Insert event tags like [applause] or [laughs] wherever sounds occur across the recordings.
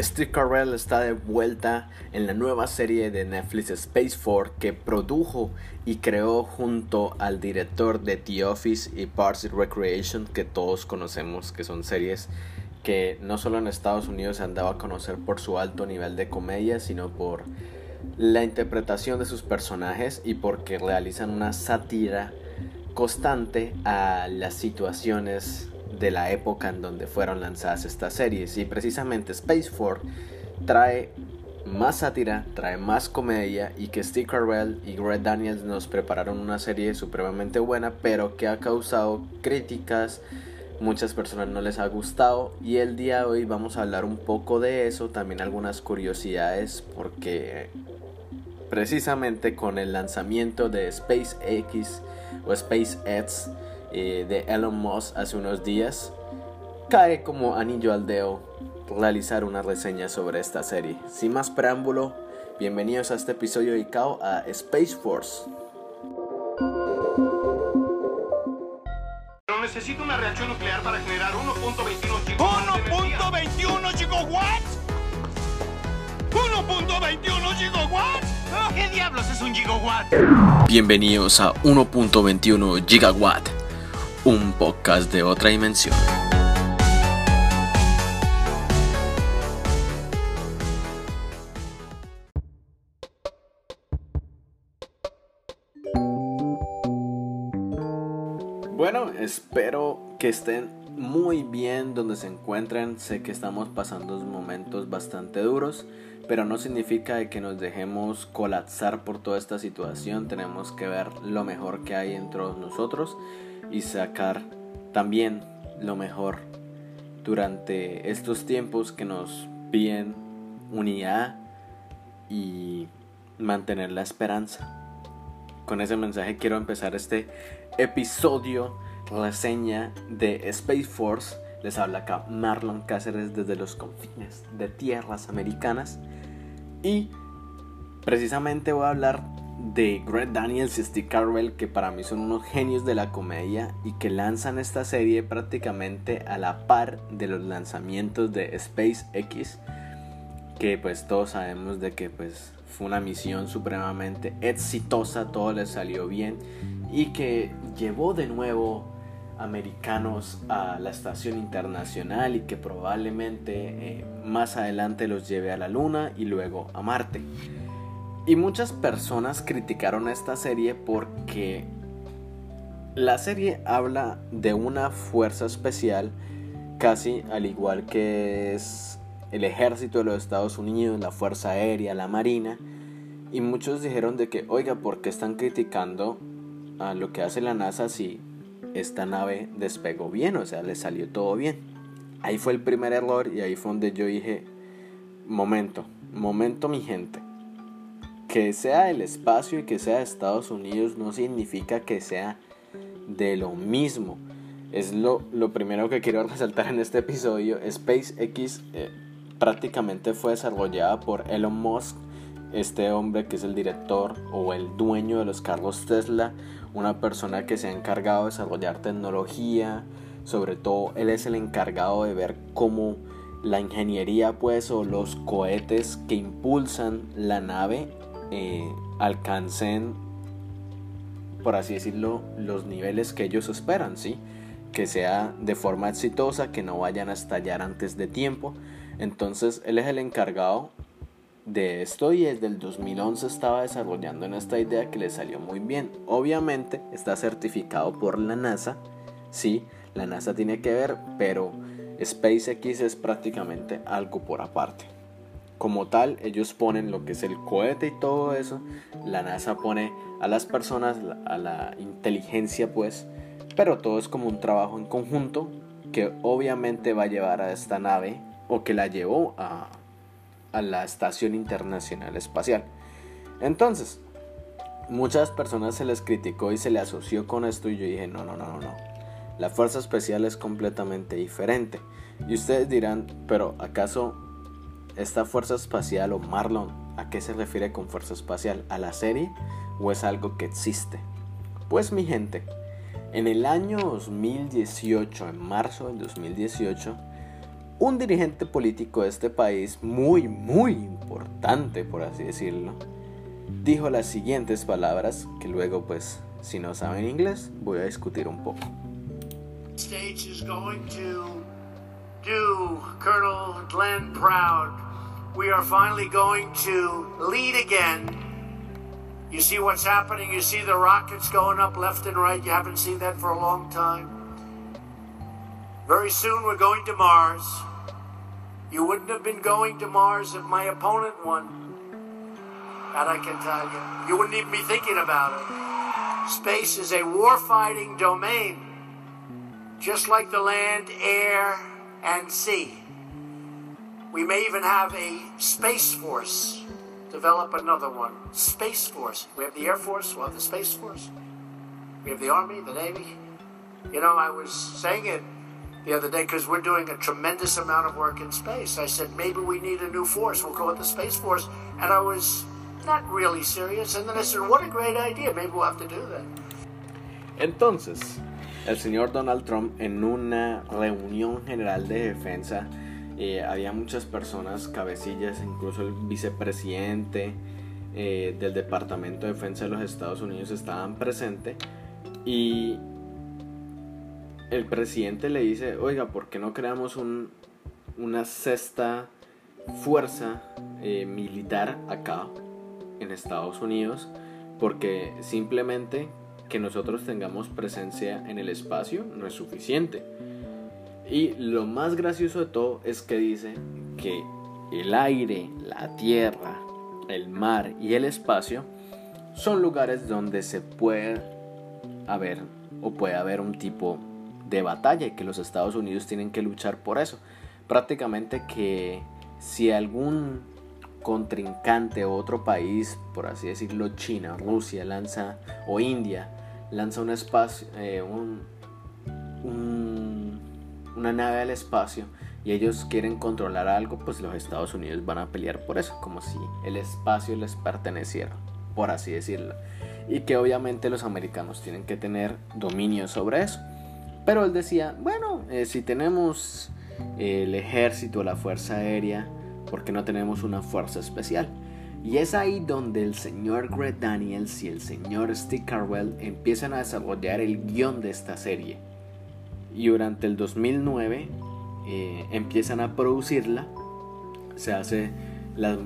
Steve Carell está de vuelta en la nueva serie de Netflix Space Force que produjo y creó junto al director de The Office y Parks and Recreation que todos conocemos que son series que no solo en Estados Unidos se han dado a conocer por su alto nivel de comedia sino por la interpretación de sus personajes y porque realizan una sátira constante a las situaciones de la época en donde fueron lanzadas estas series. Y precisamente Space Force trae más sátira, trae más comedia y que Steve Carell y Greg Daniels nos prepararon una serie supremamente buena, pero que ha causado críticas. Muchas personas no les ha gustado y el día de hoy vamos a hablar un poco de eso, también algunas curiosidades porque precisamente con el lanzamiento de SpaceX o SpaceX eh, de Elon Musk hace unos días, cae como anillo al dedo realizar una reseña sobre esta serie. Sin más preámbulo, bienvenidos a este episodio dedicado a Space Force. Pero necesito una reacción nuclear para generar 1.21 gigawatts. ¿1.21 gigawatts? ¿1.21 gigawatts? ¿Qué diablos es un gigawatt? Bienvenidos a 1.21 Gigawatt un podcast de otra dimensión. Bueno, espero que estén muy bien donde se encuentren. Sé que estamos pasando momentos bastante duros, pero no significa que nos dejemos colapsar por toda esta situación. Tenemos que ver lo mejor que hay entre nosotros y sacar también lo mejor durante estos tiempos que nos piden unidad y mantener la esperanza. Con ese mensaje quiero empezar este episodio reseña de Space Force. Les habla acá Marlon Cáceres desde los confines de tierras americanas. Y precisamente voy a hablar de Greg Daniels y Steve Carell, que para mí son unos genios de la comedia y que lanzan esta serie prácticamente a la par de los lanzamientos de SpaceX, que pues todos sabemos de que pues fue una misión supremamente exitosa, todo les salió bien y que llevó de nuevo americanos a la estación internacional y que probablemente eh, más adelante los lleve a la luna y luego a Marte. Y muchas personas criticaron esta serie porque la serie habla de una fuerza especial, casi al igual que es el ejército de los Estados Unidos, la Fuerza Aérea, la Marina. Y muchos dijeron de que, oiga, ¿por qué están criticando a lo que hace la NASA si esta nave despegó bien? O sea, le salió todo bien. Ahí fue el primer error y ahí fue donde yo dije, momento, momento mi gente que sea el espacio y que sea Estados Unidos no significa que sea de lo mismo. Es lo, primero que quiero [laughs] resaltar en este episodio. SpaceX eh, prácticamente fue desarrollada por Elon Musk, este hombre que es el director o el dueño de los carros Tesla, una persona que se ha encargado de desarrollar tecnología, sobre todo él es el encargado de ver cómo la ingeniería pues o los cohetes que impulsan la nave eh, alcancen, por así decirlo, los niveles que ellos esperan, ¿sí? Que sea de forma exitosa, que no vayan a estallar antes de tiempo. Entonces, él es el encargado de esto y desde el 2011 estaba desarrollando en esta idea que le salió muy bien. Obviamente está certificado por la NASA, sí, la NASA tiene que ver, pero SpaceX es prácticamente algo por aparte como tal, ellos ponen lo que es el cohete y todo eso. La NASA pone a las personas, a la inteligencia, pues. Pero todo es como un trabajo en conjunto que obviamente va a llevar a esta nave o que la llevó a, la Estación Internacional Espacial. Entonces, muchas personas se les criticó y se le asoció con esto y yo dije, no, no, no, no, no. La Fuerza Especial es completamente diferente. Y ustedes dirán, pero ¿acaso esta fuerza espacial o Marlon, ¿a qué se refiere con fuerza espacial? ¿A la serie o es algo que existe? Pues mi gente, en el año 2018, en marzo del 2018, un dirigente político de este país, muy, muy importante, por así decirlo, dijo las siguientes palabras que luego, pues, si no saben inglés, voy a discutir un poco. States is going to do Colonel Glenn proud. We are finally going to lead again. You see what's happening? You see the rockets going up left and right. You haven't seen that for a long time. Very soon we're going to Mars. You wouldn't have been going to Mars if my opponent won. That I can tell you. You wouldn't even be thinking about it. Space is a war-fighting domain, just like the land, air, and sea. We may even have a space force. Develop another one. Space Force. We have the Air Force, we'll have the Space Force. We have the Army, the Navy. You know, I was saying it the other day because we're doing a tremendous amount of work in space. I said, maybe we need a new force. We'll call it the Space Force. And I was not really serious. And then I said, what a great idea. Maybe we'll have to do that. Entonces, el señor Donald Trump en una reunión general de defensa, eh, había muchas personas, cabecillas, incluso el vicepresidente eh, del Departamento de Defensa de los Estados Unidos estaban presentes y el presidente le dice, oiga, ¿por qué no creamos un, una sexta fuerza eh, militar acá en Estados Unidos? Porque simplemente que nosotros tengamos presencia en el espacio no es suficiente. Y lo más gracioso de todo es que dice que el aire, la tierra, el mar y el espacio son lugares donde se puede haber o puede haber un tipo de batalla y que los Estados Unidos tienen que luchar por eso. Prácticamente que si algún contrincante o otro país, por así decirlo, China, Rusia, lanza o India, lanza un espacio, eh, un, un, una nave al espacio y ellos quieren controlar algo, pues los Estados Unidos van a pelear por eso, como si el espacio les perteneciera, por así decirlo. Y que obviamente los americanos tienen que tener dominio sobre eso. Pero él decía, bueno, eh, si tenemos eh, el ejército, la fuerza aérea, ¿por qué no tenemos una fuerza especial? Y es ahí donde el señor Greg Daniels y el señor Steve Carwell empiezan a desarrollar el guion de esta serie. Y durante el 2009 eh, empiezan a producirla. Se hace la,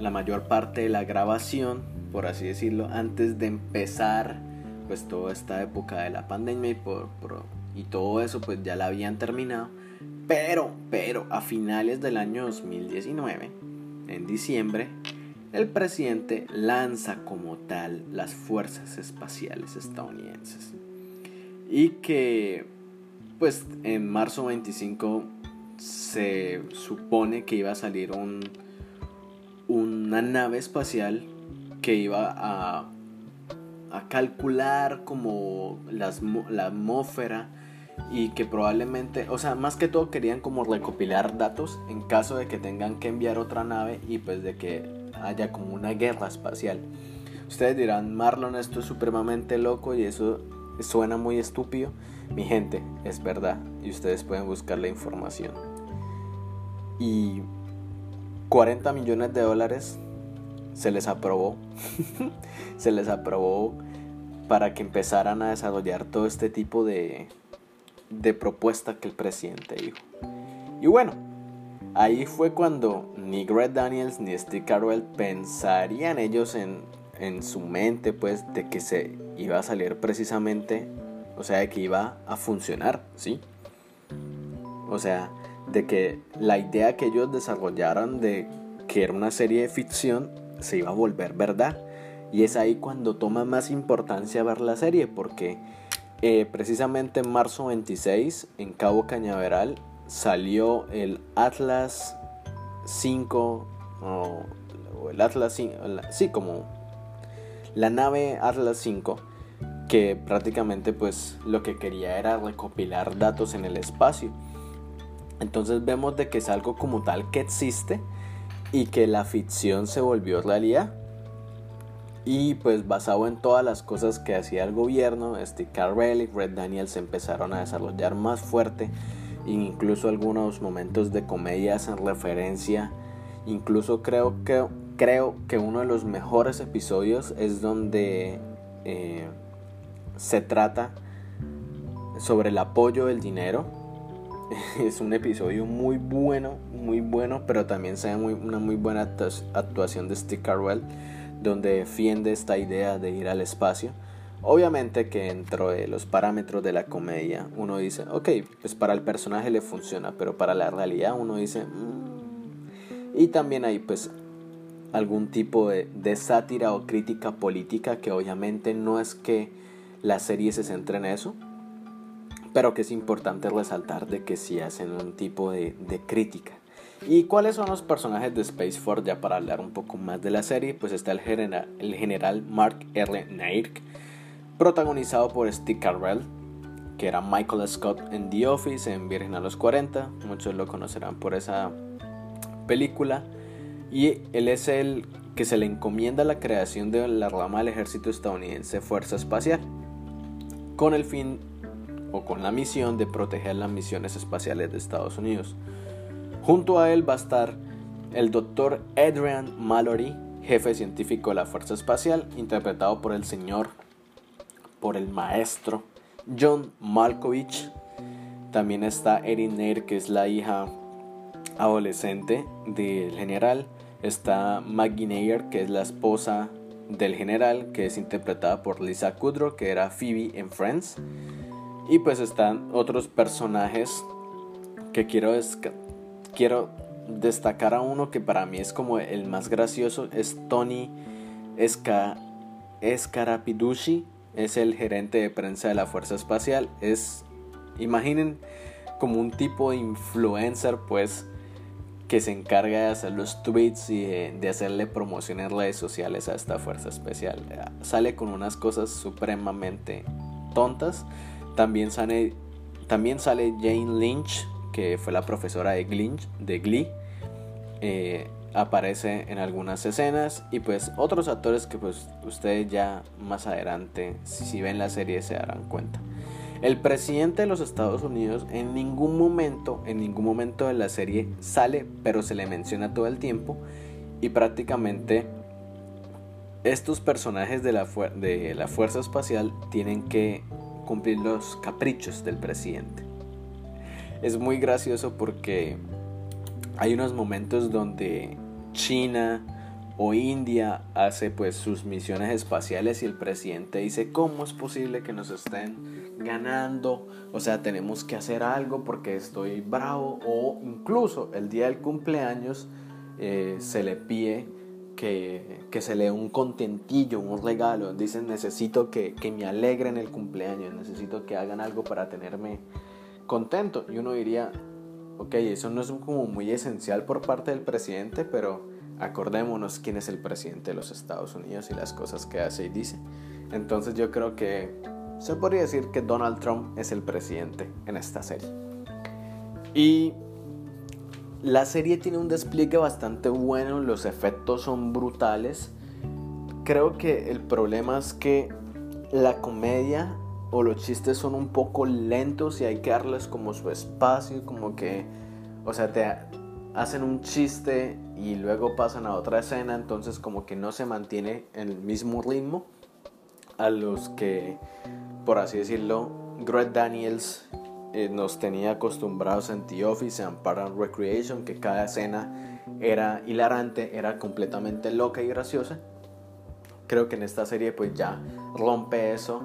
la, mayor parte de la grabación, por así decirlo, antes de empezar pues toda esta época de la pandemia y por, y todo eso pues ya la habían terminado. Pero, pero a finales del año 2019, en diciembre, el presidente lanza como tal las fuerzas espaciales estadounidenses. Y que pues en marzo 25 se supone que iba a salir un, una nave espacial que iba a, a calcular como las, la atmósfera y que probablemente, o sea, más que todo querían como recopilar datos en caso de que tengan que enviar otra nave y pues de que haya como una guerra espacial. Ustedes dirán, Marlon, esto es supremamente loco y eso suena muy estúpido. Mi gente, es verdad y ustedes pueden buscar la información. Y 40 millones de dólares se les aprobó. [laughs] se les aprobó para que empezaran a desarrollar todo este tipo de, de propuesta que el presidente dijo. Y bueno, ahí fue cuando ni Greg Daniels ni Steve Carell pensarían ellos en, en su mente pues de que se iba a salir precisamente, o sea, de que iba a funcionar, ¿sí? O sea, de que la idea que ellos desarrollaron de que era una serie de ficción se iba a volver verdad. Y es ahí cuando toma más importancia ver la serie, porque eh, precisamente en marzo 26, en Cabo Cañaveral, salió el Atlas 5, o, el Atlas 5, sí, como la nave Atlas 5, que prácticamente pues lo que quería era recopilar datos en el espacio. Entonces vemos de que es algo como tal que existe y que la ficción se volvió realidad. Y pues basado en todas las cosas que hacía el gobierno, Steve Carell y Red Daniels empezaron a desarrollar más fuerte incluso algunos momentos de comedia hacen referencia. Incluso creo que, creo que uno de los mejores episodios es donde eh, se trata sobre el apoyo del dinero. [laughs] Es un episodio muy bueno, muy bueno, pero también se ve una muy buena actuación de Steve Carwell, donde defiende esta idea de ir al espacio. Obviamente que dentro de los parámetros de la comedia uno dice, ok, pues para el personaje le funciona, pero para la realidad uno dice, mm". y también hay pues algún tipo de, sátira o crítica política que obviamente no es que la serie se centre en eso, pero que es importante resaltar de que sí hacen un tipo de, crítica. ¿Y cuáles son los personajes de Space Force? Ya para hablar un poco más de la serie, pues está el general, el general Mark R. Nairk, protagonizado por Steve Carell, que era Michael Scott en The Office, en Virgen a los 40, muchos lo conocerán por esa película, y él es el que se le encomienda la creación de la rama del ejército estadounidense Fuerza Espacial, con el fin o con la misión de proteger las misiones espaciales de Estados Unidos. Junto a él va a estar el doctor Adrian Mallory, jefe científico de la Fuerza Espacial, interpretado por el señor por el maestro John Malkovich. También está Erin Nair, que es la hija adolescente del general. Está Maggie Nair, que es la esposa del general, que es interpretada por Lisa Kudrow, que era Phoebe en Friends. Y pues están otros personajes que quiero, quiero destacar a uno que para mí es como el más gracioso, es Tony Esca Escarapiducci, es el gerente de prensa de la Fuerza Espacial. Es, imaginen, como un tipo de influencer, pues, que se encarga de hacer los tweets y de, hacerle promoción en redes sociales a esta Fuerza Especial. Sale con unas cosas supremamente tontas. También sale, también sale Jane Lynch, que fue la profesora de, Glinch, de Glee. Eh, aparece en algunas escenas y pues otros actores que pues ustedes ya más adelante si ven la serie se darán cuenta. El presidente de los Estados Unidos en ningún momento, en ningún momento de la serie sale, pero se le menciona todo el tiempo y prácticamente estos personajes de la, de la Fuerza Espacial tienen que cumplir los caprichos del presidente. Es muy gracioso porque hay unos momentos donde China o India hace pues sus misiones espaciales y el presidente dice cómo es posible que nos estén ganando o sea tenemos que hacer algo porque estoy bravo o incluso el día del cumpleaños eh, se le pide que, se le dé un contentillo, un regalo. Dicen, necesito que, que me alegren el cumpleaños, necesito que hagan algo para tenerme contento. Y uno diría, ok, eso no es como muy esencial por parte del presidente, pero acordémonos quién es el presidente de los Estados Unidos y las cosas que hace y dice. Entonces yo creo que se podría decir que Donald Trump es el presidente en esta serie. Y la serie tiene un despliegue bastante bueno, los efectos son brutales. Creo que el problema es que la comedia o los chistes son un poco lentos y hay que darles como su espacio, como que, o sea, te hacen un chiste y luego pasan a otra escena, entonces como que no se mantiene en el mismo ritmo a los que, por así decirlo, Greg Daniels eh, nos tenía acostumbrados en The Office, en Parent Recreation, que cada escena era hilarante, era completamente loca y graciosa. Creo que en esta serie pues ya rompe eso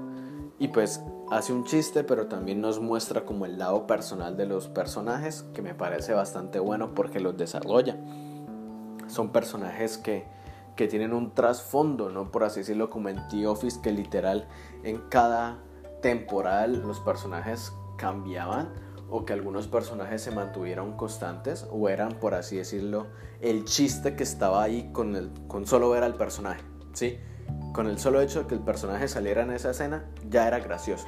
y pues hace un chiste, pero también nos muestra como el lado personal de los personajes, que me parece bastante bueno porque los desarrolla. Son personajes que, que tienen un trasfondo, ¿no? Por así decirlo, como en The Office, que literal en cada temporal los personajes cambiaban o que algunos personajes se mantuvieron constantes o eran, por así decirlo, el chiste que estaba ahí con, el, con solo ver al personaje, ¿sí? con el solo hecho de que el personaje saliera en esa escena, ya era gracioso.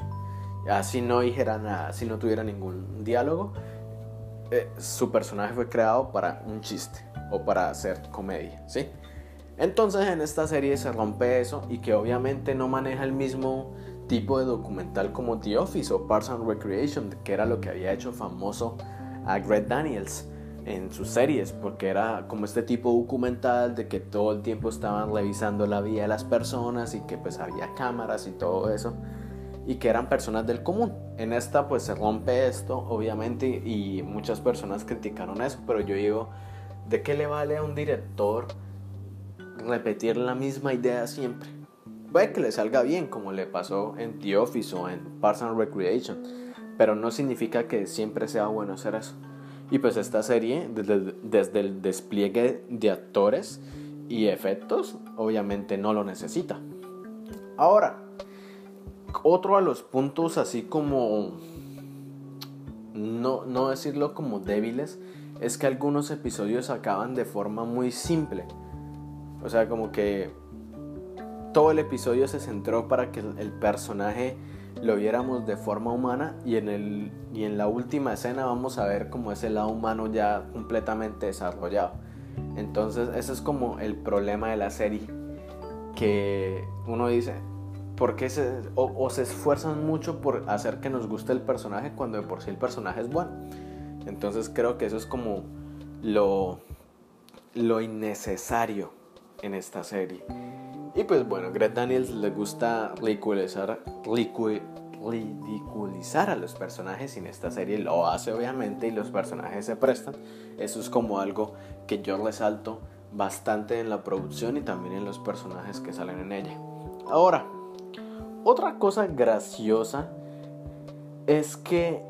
Así no dijera nada, así no tuviera ningún diálogo, eh, su personaje fue creado para un chiste o para hacer comedia, ¿sí? Entonces en esta serie se rompe eso y que obviamente no maneja el mismo tipo de documental como The Office o Parks and Recreation, que era lo que había hecho famoso a Greg Daniels en sus series, porque era como este tipo documental de que todo el tiempo estaban revisando la vida de las personas y que pues había cámaras y todo eso y que eran personas del común. En esta pues se rompe esto, obviamente, y muchas personas criticaron eso, pero yo digo, ¿de qué le vale a un director repetir la misma idea siempre? Puede que le salga bien, como le pasó en The Office o en Parks Recreation, pero no significa que siempre sea bueno hacer eso. Y pues esta serie, desde, desde el despliegue de actores y efectos, obviamente no lo necesita. Ahora, otro a los puntos así como, no, no decirlo como débiles, es que algunos episodios acaban de forma muy simple. O sea, como que todo el episodio se centró para que el personaje lo viéramos de forma humana y en, el, y en la última escena vamos a ver como ese lado humano ya completamente desarrollado. Entonces ese es como el problema de la serie, que uno dice, ¿por qué se, o, se esfuerzan mucho por hacer que nos guste el personaje cuando de por sí el personaje es bueno? Entonces creo que eso es como lo, lo innecesario en esta serie. Y pues bueno, Greg Daniels le gusta ridiculizar, ridiculizar a los personajes y en esta serie lo hace obviamente y los personajes se prestan. Eso es como algo que yo resalto bastante en la producción y también en los personajes que salen en ella. Ahora, otra cosa graciosa es que,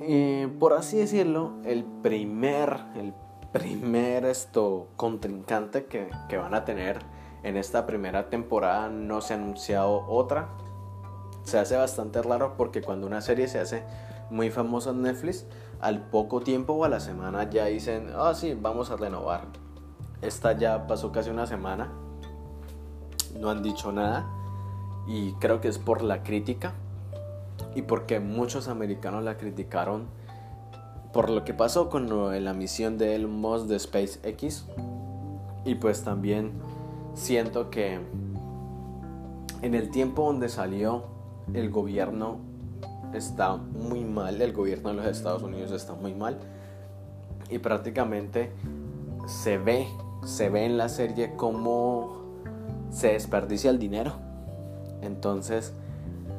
eh, por así decirlo, el primer, el primer esto contrincante que, que van a tener en esta primera temporada no se ha anunciado otra. Se hace bastante raro porque cuando una serie se hace muy famosa en Netflix, al poco tiempo o a la semana ya dicen, ah, sí, vamos a renovar. Esta ya pasó casi una semana, no han dicho nada y creo que es por la crítica y porque muchos americanos la criticaron por lo que pasó con la misión de Elon Musk de SpaceX y pues también siento que en el tiempo donde salió el gobierno está muy mal, el gobierno de los Estados Unidos está muy mal y prácticamente se ve, se ve en la serie cómo se desperdicia el dinero. Entonces,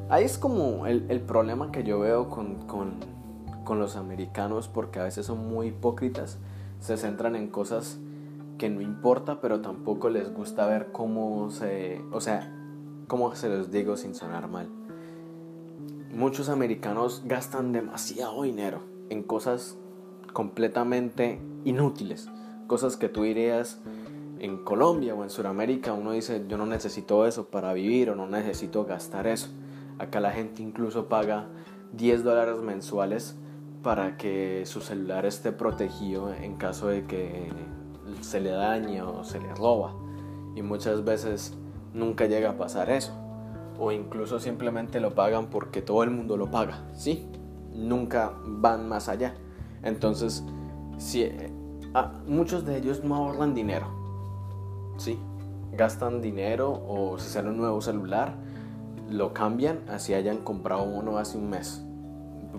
ahí es como el, problema que yo veo con, con los americanos porque a veces son muy hipócritas, se centran en cosas que no importa, pero tampoco les gusta ver cómo se, o sea, cómo se los digo sin sonar mal. Muchos americanos gastan demasiado dinero en cosas completamente inútiles, cosas que tú dirías en Colombia o en Sudamérica, uno dice, yo no necesito eso para vivir o no necesito gastar eso. Acá la gente incluso paga 10 dólares mensuales para que su celular esté protegido en caso de que se le daña o se le roba. Y muchas veces nunca llega a pasar eso. O incluso simplemente lo pagan porque todo el mundo lo paga. Sí, nunca van más allá. Entonces, si, eh, ah, muchos de ellos no ahorran dinero. Sí, gastan dinero o si sale un nuevo celular, lo cambian así hayan comprado uno hace un mes.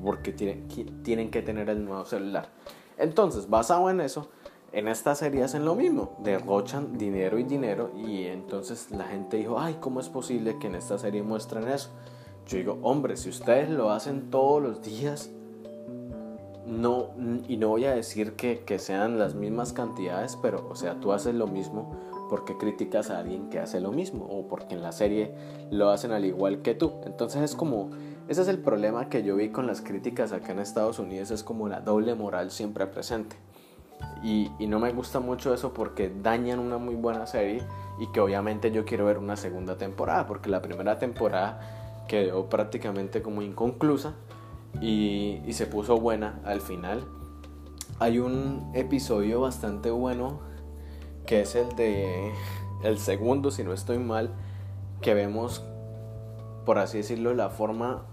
Porque tienen que tener el nuevo celular. Entonces, basado en eso, en esta serie hacen lo mismo, derrochan dinero y dinero y entonces la gente dijo, ay, ¿cómo es posible que en esta serie muestren eso? Yo digo, hombre, si ustedes lo hacen todos los días, no, y no voy a decir que, que sean las mismas cantidades, pero, o sea, tú haces lo mismo porque criticas a alguien que hace lo mismo o porque en la serie lo hacen al igual que tú. Entonces es como, ese es el problema que yo vi con las críticas acá en Estados Unidos, es como la doble moral siempre presente. Y, no me gusta mucho eso porque dañan una muy buena serie y que obviamente yo quiero ver una segunda temporada porque la primera temporada quedó prácticamente como inconclusa y, se puso buena al final. Hay un episodio bastante bueno que es el de el segundo, si no estoy mal, que vemos, por así decirlo, la forma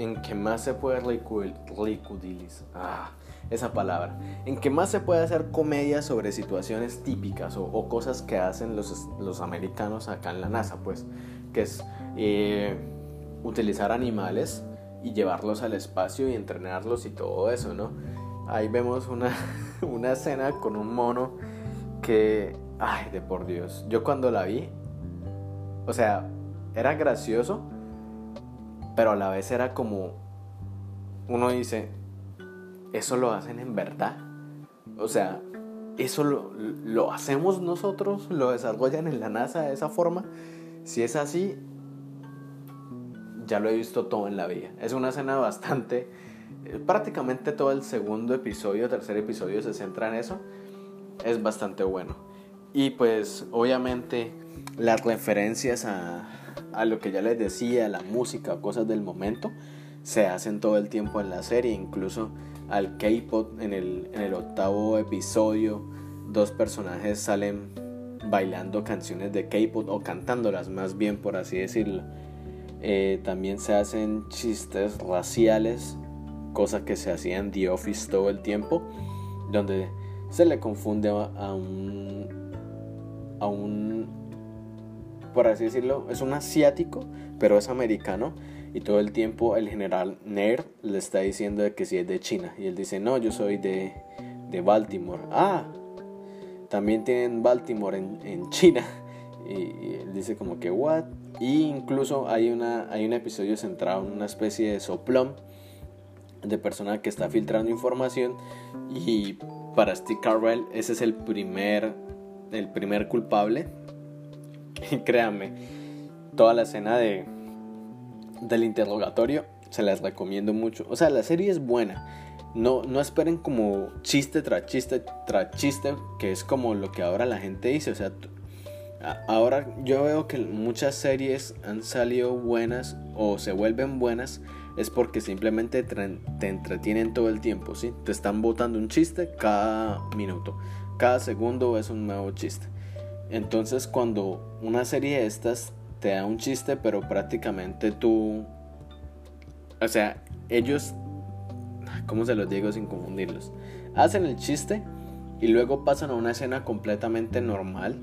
en que más se puede ridiculizar. Ah, esa palabra, en que más se puede hacer comedia sobre situaciones típicas o, cosas que hacen los, los, americanos acá en la NASA, pues, que es, eh, utilizar animales y llevarlos al espacio y entrenarlos y todo eso, ¿no? Ahí vemos una, [laughs] una escena con un mono que, ay, de por Dios, yo cuando la vi, o sea, era gracioso, pero a la vez era como, uno dice, ¿eso lo hacen en verdad? O sea, ¿eso lo, hacemos nosotros? ¿Lo desarrollan en la NASA de esa forma? Si es así, ya lo he visto todo en la vida. Es una escena bastante... eh, Prácticamente todo el segundo episodio, tercer episodio se centra en eso. Es bastante bueno. Y pues obviamente las referencias a, a lo que ya les decía, la música, cosas del momento, se hacen todo el tiempo en la serie. Incluso al K-pop en el, en el octavo episodio, dos personajes salen bailando canciones de K-pop o cantándolas más bien por así decirlo. Eh, también se hacen chistes raciales, cosa que se hacía en The Office todo el tiempo, donde se le confunde a un, a un, por así decirlo, es un asiático, pero es americano, y todo el tiempo el general Nerd le está diciendo de que si es de China, y él dice, no, yo soy de, de Baltimore. Ah, también tienen Baltimore en, en China. [laughs] Y, y, él dice como que, what? Y incluso hay, una, hay un episodio centrado en una especie de soplón de persona que está filtrando información. Y para Steve Carell ese es el primer, el primer culpable. [laughs] Créanme, toda la escena de, del interrogatorio se las recomiendo mucho. O sea, la serie es buena. No, no esperen como chiste tras chiste tras chiste, que es como lo que ahora la gente dice. O sea, ahora yo veo que muchas series han salido buenas o se vuelven buenas es porque simplemente te entretienen todo el tiempo, ¿sí? Te están botando un chiste cada minuto. Cada segundo es un nuevo chiste. Entonces cuando una serie de estas te da un chiste, pero prácticamente tú... O sea, ellos... ¿Cómo se los digo sin confundirlos? Hacen el chiste y luego pasan a una escena completamente normal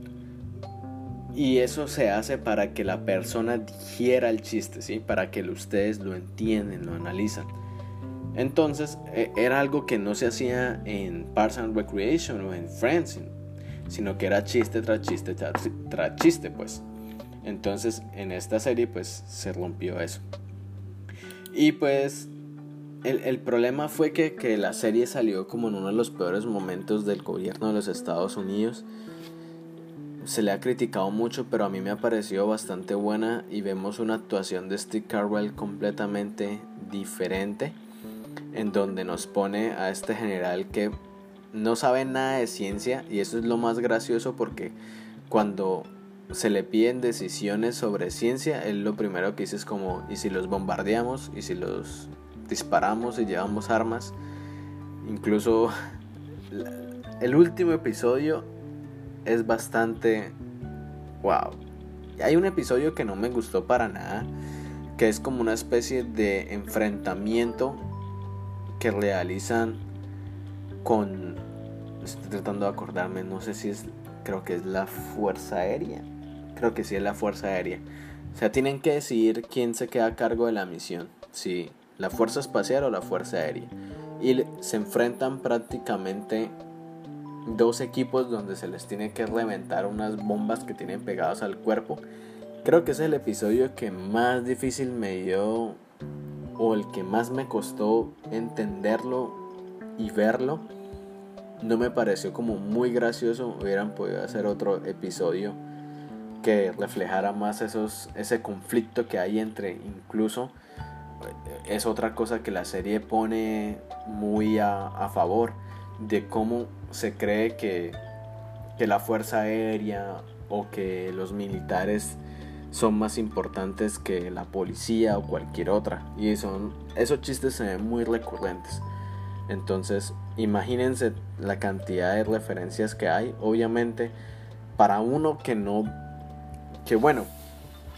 y eso se hace para que la persona digiera el chiste, ¿sí? Para que ustedes lo entienden, lo analizan. Entonces, era algo que no se hacía en Parks and Recreation o en Friends, sino que era chiste tras chiste tras, chiste, pues. Entonces, en esta serie, pues, se rompió eso. Y pues, el, el problema fue que, que la serie salió como en uno de los peores momentos del gobierno de los Estados Unidos se le ha criticado mucho, pero a mí me ha parecido bastante buena y vemos una actuación de Steve Carwell completamente diferente, en donde nos pone a este general que no sabe nada de ciencia y eso es lo más gracioso porque cuando se le piden decisiones sobre ciencia, él lo primero que dice es como, ¿y si los bombardeamos? ¿Y si los disparamos y llevamos armas? Incluso [laughs] el último episodio es bastante wow. Hay un episodio que no me gustó para nada, que es como una especie de enfrentamiento que realizan con estoy tratando de acordarme, no sé si es creo que es la Fuerza Aérea. Creo que sí es la Fuerza Aérea. O sea, tienen que decidir quién se queda a cargo de la misión, si la Fuerza Espacial o la Fuerza Aérea. Y se enfrentan prácticamente dos equipos donde se les tiene que reventar unas bombas que tienen pegadas al cuerpo. Creo que es el episodio que más difícil me dio o el que más me costó entenderlo y verlo. No me pareció como muy gracioso. Hubieran podido hacer otro episodio que reflejara más esos, ese conflicto que hay entre incluso es otra cosa que la serie pone muy a, a favor de cómo se cree que, que la fuerza aérea o que los militares son más importantes que la policía o cualquier otra. Y son, esos chistes se ven muy recurrentes. Entonces, imagínense la cantidad de referencias que hay. Obviamente, para uno que no, que bueno,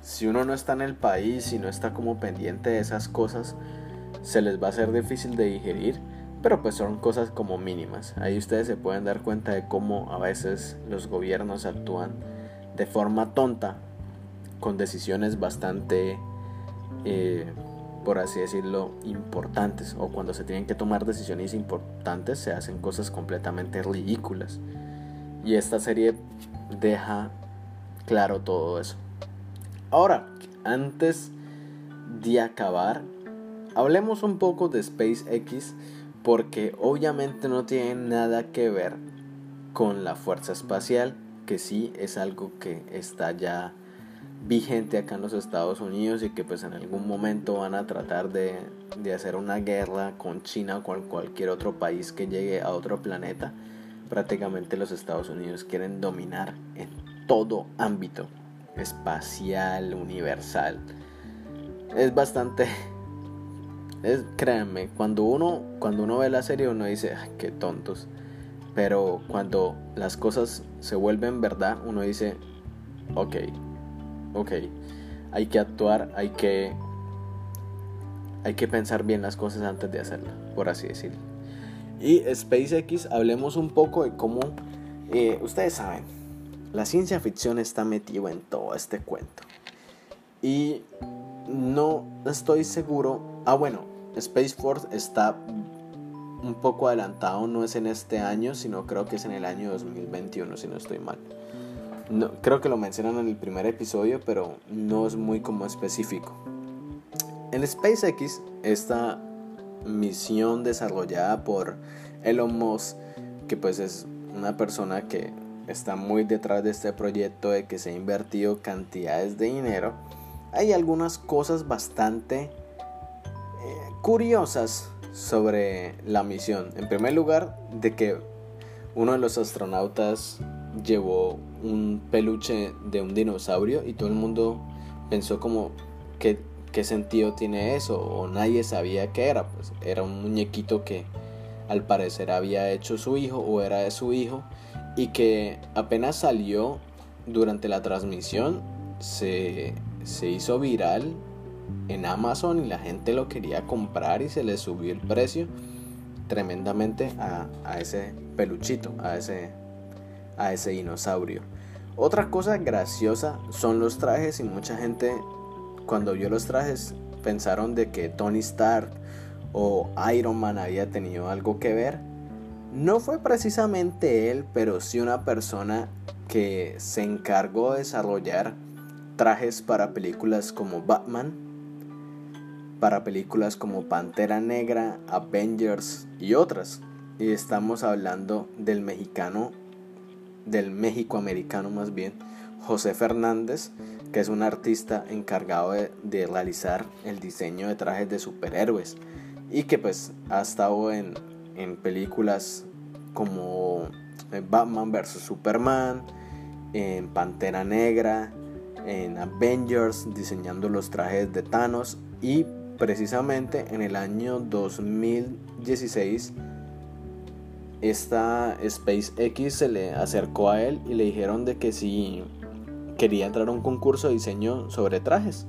si uno no está en el país y no está como pendiente de esas cosas, se les va a ser difícil de digerir pero pues son cosas como mínimas. Ahí ustedes se pueden dar cuenta de cómo a veces los gobiernos actúan de forma tonta con decisiones bastante eh, por así decirlo, importantes o cuando se tienen que tomar decisiones importantes se hacen cosas completamente ridículas. Y esta serie deja claro todo eso. Ahora, antes de acabar, hablemos un poco de SpaceX porque obviamente no tiene nada que ver con la fuerza espacial, que sí es algo que está ya vigente acá en los Estados Unidos y que pues en algún momento van a tratar de, hacer una guerra con China o con cualquier otro país que llegue a otro planeta. Prácticamente los Estados Unidos quieren dominar en todo ámbito espacial, universal. Es bastante [laughs] es créanme, cuando uno cuando uno ve la serie uno dice, qué tontos. Pero cuando las cosas se vuelven verdad, uno dice, ok, ok, hay que actuar, hay que, hay que pensar bien las cosas antes de hacerlo, por así decirlo. Y SpaceX, hablemos un poco de cómo, eh, ustedes saben, la ciencia ficción está metida en todo este cuento. Y no estoy seguro, ah bueno, Space Force está un poco adelantado, no es en este año, sino creo que es en el año 2021, si no estoy mal. No, creo que lo mencionan en el primer episodio, pero no es muy como específico. En SpaceX, esta misión desarrollada por Elon Musk, que pues es una persona que está muy detrás de este proyecto, de que se ha invertido cantidades de dinero, hay algunas cosas bastante eh, curiosas sobre la misión. En primer lugar, de que uno de los astronautas llevó un peluche de un dinosaurio y todo el mundo pensó como que qué sentido tiene eso o nadie sabía qué era pues era un muñequito que al parecer había hecho su hijo o era de su hijo y que apenas salió durante la transmisión se, se hizo viral en Amazon y la gente lo quería comprar y se le subió el precio tremendamente a, a ese peluchito, a ese, a ese dinosaurio. Otra cosa graciosa son los trajes y mucha gente cuando vio los trajes pensaron de que Tony Stark o Iron Man había tenido algo que ver. No fue precisamente él, pero sí una persona que se encargó de desarrollar trajes para películas como Batman, para películas como Pantera Negra, Avengers y otras. Y estamos hablando del mexicano del México americano más bien, José Fernández, que es un artista encargado de, realizar el diseño de trajes de superhéroes y que pues ha estado en, en películas como eh, Batman vs. Superman, en Pantera Negra, en Avengers diseñando los trajes de Thanos y precisamente en el año 2016 esta SpaceX se le acercó a él y le dijeron de que si quería entrar a un concurso de diseño sobre trajes.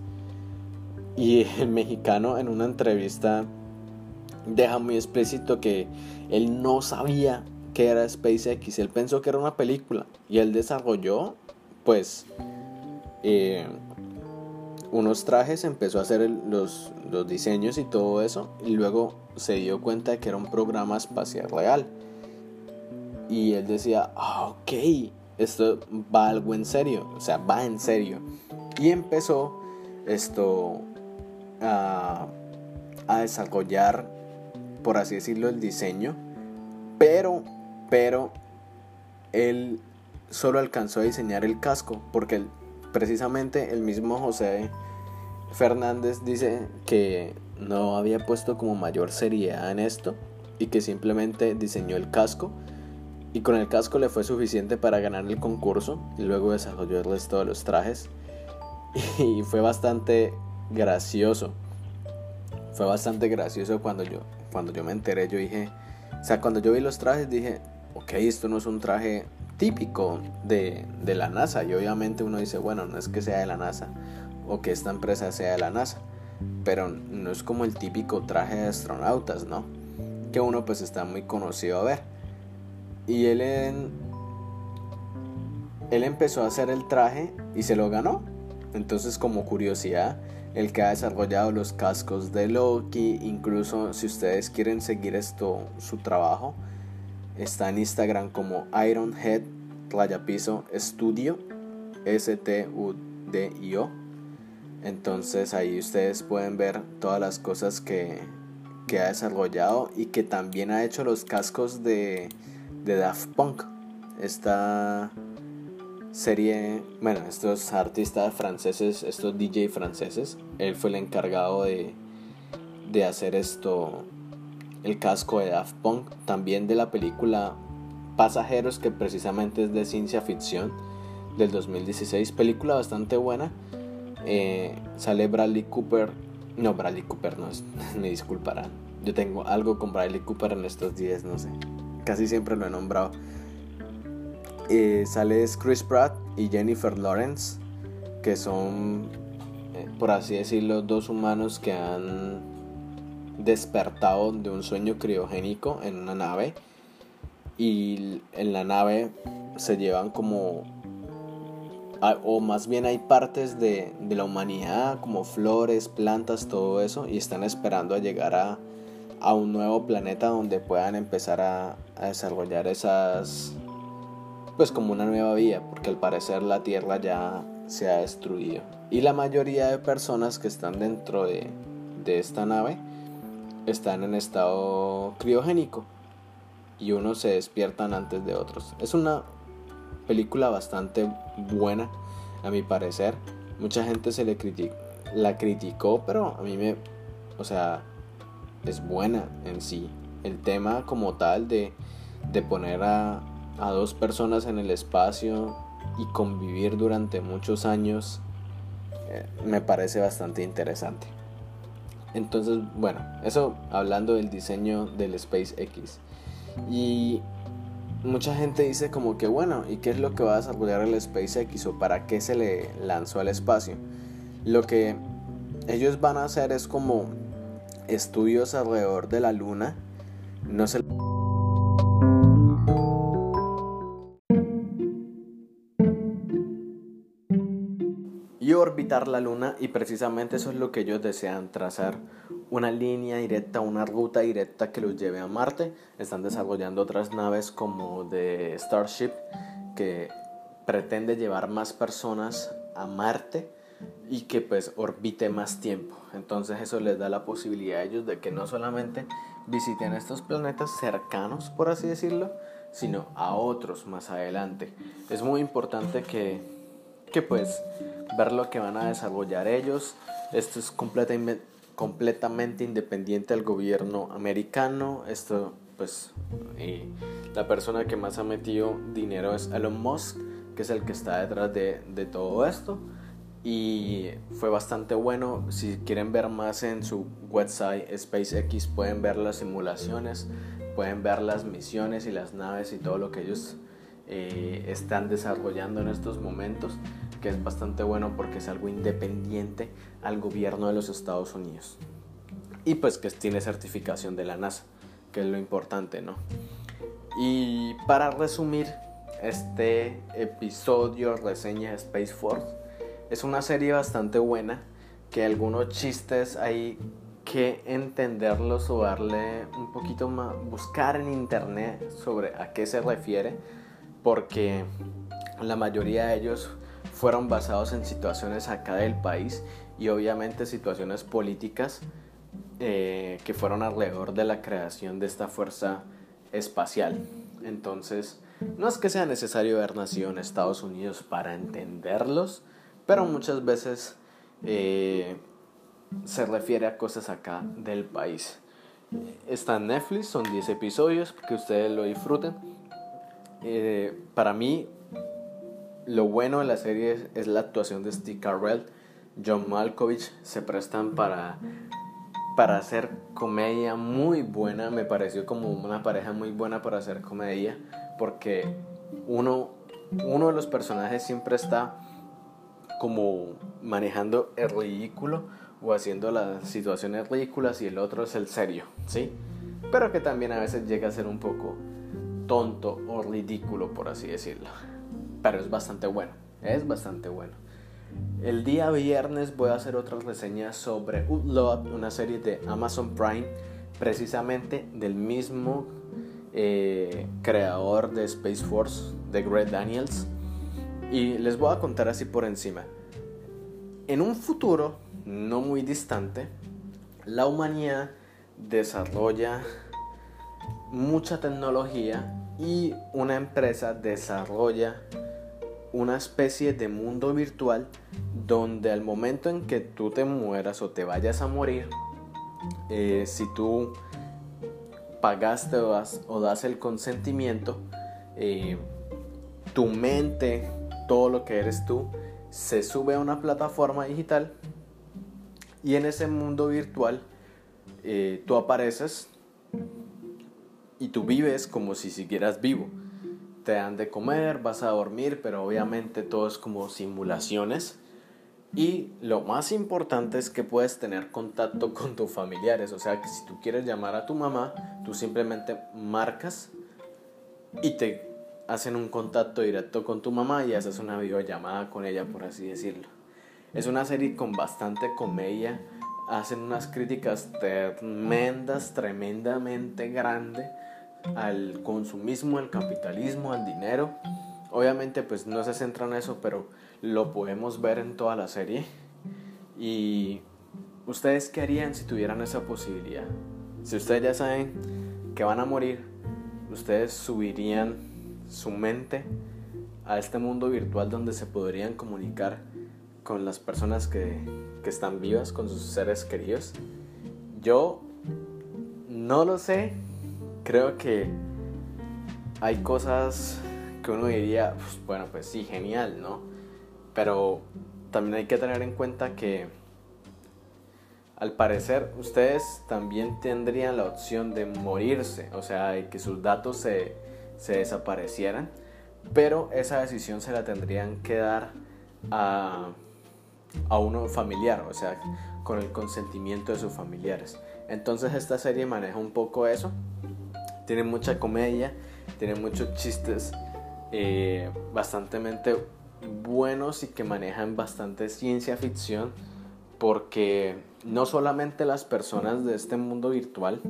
Y el mexicano en una entrevista deja muy explícito que él no sabía que era SpaceX, él pensó que era una película y él desarrolló pues eh, unos trajes, empezó a hacer los, los diseños y todo eso y luego se dio cuenta de que era un programa espacial real y él decía, ah, ok, esto va algo en serio, o sea, va en serio. Y empezó esto a, a desarrollar, por así decirlo, el diseño. Pero, pero, él solo alcanzó a diseñar el casco, porque precisamente el mismo José Fernández dice que no había puesto como mayor seriedad en esto y que simplemente diseñó el casco y con el casco le fue suficiente para ganar el concurso y luego desarrolló el resto de los trajes. [laughs] Y fue bastante gracioso. Fue bastante gracioso cuando yo cuando yo me enteré yo dije o sea cuando yo vi los trajes dije ok esto no es un traje típico de, de la NASA. Y obviamente uno dice bueno no es que sea de la NASA o que esta empresa sea de la NASA pero no es como el típico traje de astronautas no que uno pues está muy conocido a ver y él, él empezó a hacer el traje y se lo ganó. Entonces como curiosidad, el que ha desarrollado los cascos de Loki. Incluso si ustedes quieren seguir esto, su trabajo, está en Instagram como Ironhead Raya Piso Studio, S-T-U-D-I-O. Entonces ahí ustedes pueden ver todas las cosas que, que ha desarrollado y que también ha hecho los cascos de, de Daft Punk. Esta serie, bueno, estos artistas franceses, estos DJ franceses, él fue el encargado de, de hacer esto, el casco de Daft Punk, también de la película Pasajeros, que precisamente es de ciencia ficción del 2016, película bastante buena. Eh, sale Bradley Cooper, no, Bradley Cooper no es, [laughs] me disculparán. Yo tengo algo con Bradley Cooper en estos días, no sé. Casi siempre lo he nombrado. Eh, sale Chris Pratt y Jennifer Lawrence, que son, eh, por así decirlo, dos humanos que han despertado de un sueño criogénico en una nave. Y en la nave se llevan como o más bien hay partes de, de, la humanidad como flores, plantas, todo eso, y están esperando a llegar a, a un nuevo planeta donde puedan empezar a, a, desarrollar esas, pues como una nueva vida, porque al parecer la Tierra ya se ha destruido. Y la mayoría de personas que están dentro de, de esta nave están en estado criogénico y unos se despiertan antes de otros. Es una película bastante buena, a mi parecer. Mucha gente se le la criticó, pero a mí me, o sea, es buena en sí. El tema como tal de, de poner a, a dos personas en el espacio y convivir durante muchos años eh, me parece bastante interesante. Entonces, bueno, eso hablando del diseño del SpaceX. Y mucha gente dice como que bueno, ¿y qué es lo que va a desarrollar el SpaceX o para qué se le lanzó al espacio? Lo que ellos van a hacer es como estudios alrededor de la luna. No se la luna y precisamente eso es lo que ellos desean trazar una línea directa, una ruta directa que los lleve a Marte. Están desarrollando otras naves como de Starship que pretende llevar más personas a Marte y que pues orbite más tiempo. Entonces eso les da la posibilidad a ellos de que no solamente visiten estos planetas cercanos, por así decirlo, sino a otros más adelante. Es muy importante que, que pues ver lo que van a desarrollar ellos. Esto es completamente completamente independiente al gobierno americano. Esto, pues, la persona que más ha metido dinero es Elon Musk, que es el que está detrás de, de todo esto. Y fue bastante bueno. Si quieren ver más en su website SpaceX, pueden ver las simulaciones, pueden ver las misiones y las naves y todo lo que ellos eh, están desarrollando en estos momentos que es bastante bueno porque es algo independiente al gobierno de los Estados Unidos. Y pues que tiene certificación de la NASA, que es lo importante, ¿no? Y para resumir, este episodio reseña Space Force es una serie bastante buena, que algunos chistes hay que entenderlos o darle un poquito más, buscar en internet sobre a qué se refiere, porque la mayoría de ellos fueron basados en situaciones acá del país y obviamente situaciones políticas eh, que fueron alrededor de la creación de esta fuerza espacial. Entonces, no es que sea necesario haber nacido en Estados Unidos para entenderlos, pero muchas veces eh, se refiere a cosas acá del país. Está en Netflix, son 10 episodios, que ustedes lo disfruten. Eh, para mí, lo bueno de la serie es, la actuación de Steve Carell, John Malkovich, se prestan para, para hacer comedia muy buena, me pareció como una pareja muy buena para hacer comedia, porque uno, uno de los personajes siempre está como manejando el ridículo o haciendo las situaciones ridículas y el otro es el serio, ¿sí? Pero que también a veces llega a ser un poco tonto o ridículo, por así decirlo pero es bastante bueno, es bastante bueno. El día viernes voy a hacer otra reseña sobre Outlaw, una serie de Amazon Prime, precisamente del mismo eh, creador de Space Force, de Greg Daniels. Y les voy a contar así por encima. En un futuro no muy distante, la humanidad desarrolla mucha tecnología y una empresa desarrolla una especie de mundo virtual donde al momento en que tú te mueras o te vayas a morir, eh, si tú pagaste o das, el consentimiento, eh, tu mente, todo lo que eres tú, se sube a una plataforma digital y en ese mundo virtual eh, tú apareces y tú vives como si siguieras vivo. Te dan de comer, vas a dormir, pero obviamente todo es como simulaciones. Y lo más importante es que puedes tener contacto [laughs] con tus familiares. O sea que si tú quieres llamar a tu mamá, tú simplemente marcas y te hacen un contacto directo con tu mamá y haces una videollamada con ella, por así decirlo. Es una serie con bastante comedia. Hacen unas críticas tremendas, tremendamente grandes al consumismo, al capitalismo, al dinero. Obviamente pues no se centra en eso, pero lo podemos ver en toda la serie. Y ustedes qué harían si tuvieran esa posibilidad? Si ustedes ya saben que van a morir, ustedes subirían su mente a este mundo virtual donde se podrían comunicar con las personas que, que están vivas, con sus seres queridos. Yo no lo sé, creo que hay cosas que uno diría, pues, bueno, pues sí, genial, ¿no? Pero también hay que tener en cuenta que al parecer ustedes también tendrían la opción de morirse, o sea, de que sus datos se, se desaparecieran, pero esa decisión se la tendrían que dar a, a uno familiar, o sea, con el consentimiento de sus familiares. Entonces esta serie maneja un poco eso, tiene mucha comedia, tiene muchos chistes eh, bastante buenos y que manejan bastante ciencia ficción porque no solamente las personas de este mundo virtual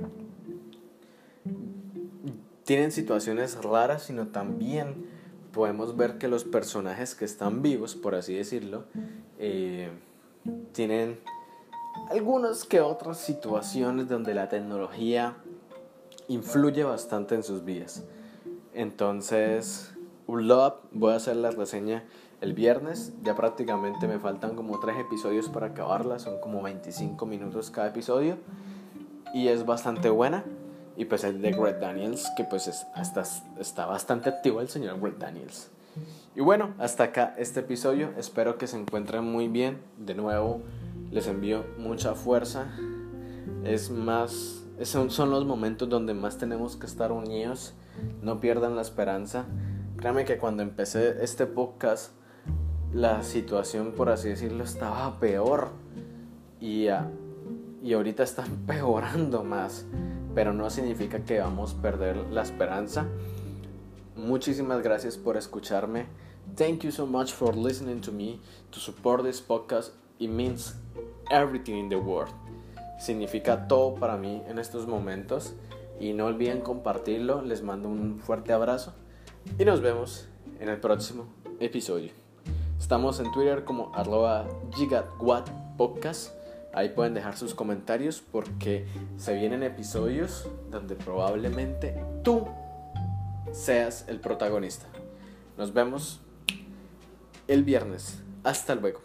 tienen situaciones raras, sino también podemos ver que los personajes que están vivos, por así decirlo, eh, tienen algunas que otras situaciones donde la tecnología influye bastante en sus vidas. Entonces, Love, voy a hacer la reseña el viernes. Ya prácticamente me faltan como tres episodios para acabarla. Son como 25 minutos cada episodio. Y es bastante buena. Y pues el de Greg Daniels, que pues hasta, está bastante activo el señor Greg Daniels. Y bueno, hasta acá este episodio. Espero que se encuentren muy bien. De nuevo, les envío mucha fuerza. Es más, esos son los momentos donde más tenemos que estar unidos. No pierdan la esperanza. Créame que cuando empecé este podcast, la situación, por así decirlo, estaba peor. Y, y ahorita está [laughs] empeorando más. Pero no significa que vamos a perder la esperanza. Muchísimas gracias por escucharme. Thank you so much for listening to me, to support this podcast. It means everything in the world. Significa todo para mí en estos momentos. Y no olviden compartirlo. Les mando un fuerte abrazo. Y nos vemos en el próximo episodio. Estamos en Twitter como arroba gigatwattpodcast. Ahí pueden dejar sus comentarios porque se vienen episodios donde probablemente tú seas el protagonista. Nos vemos el viernes. Hasta luego.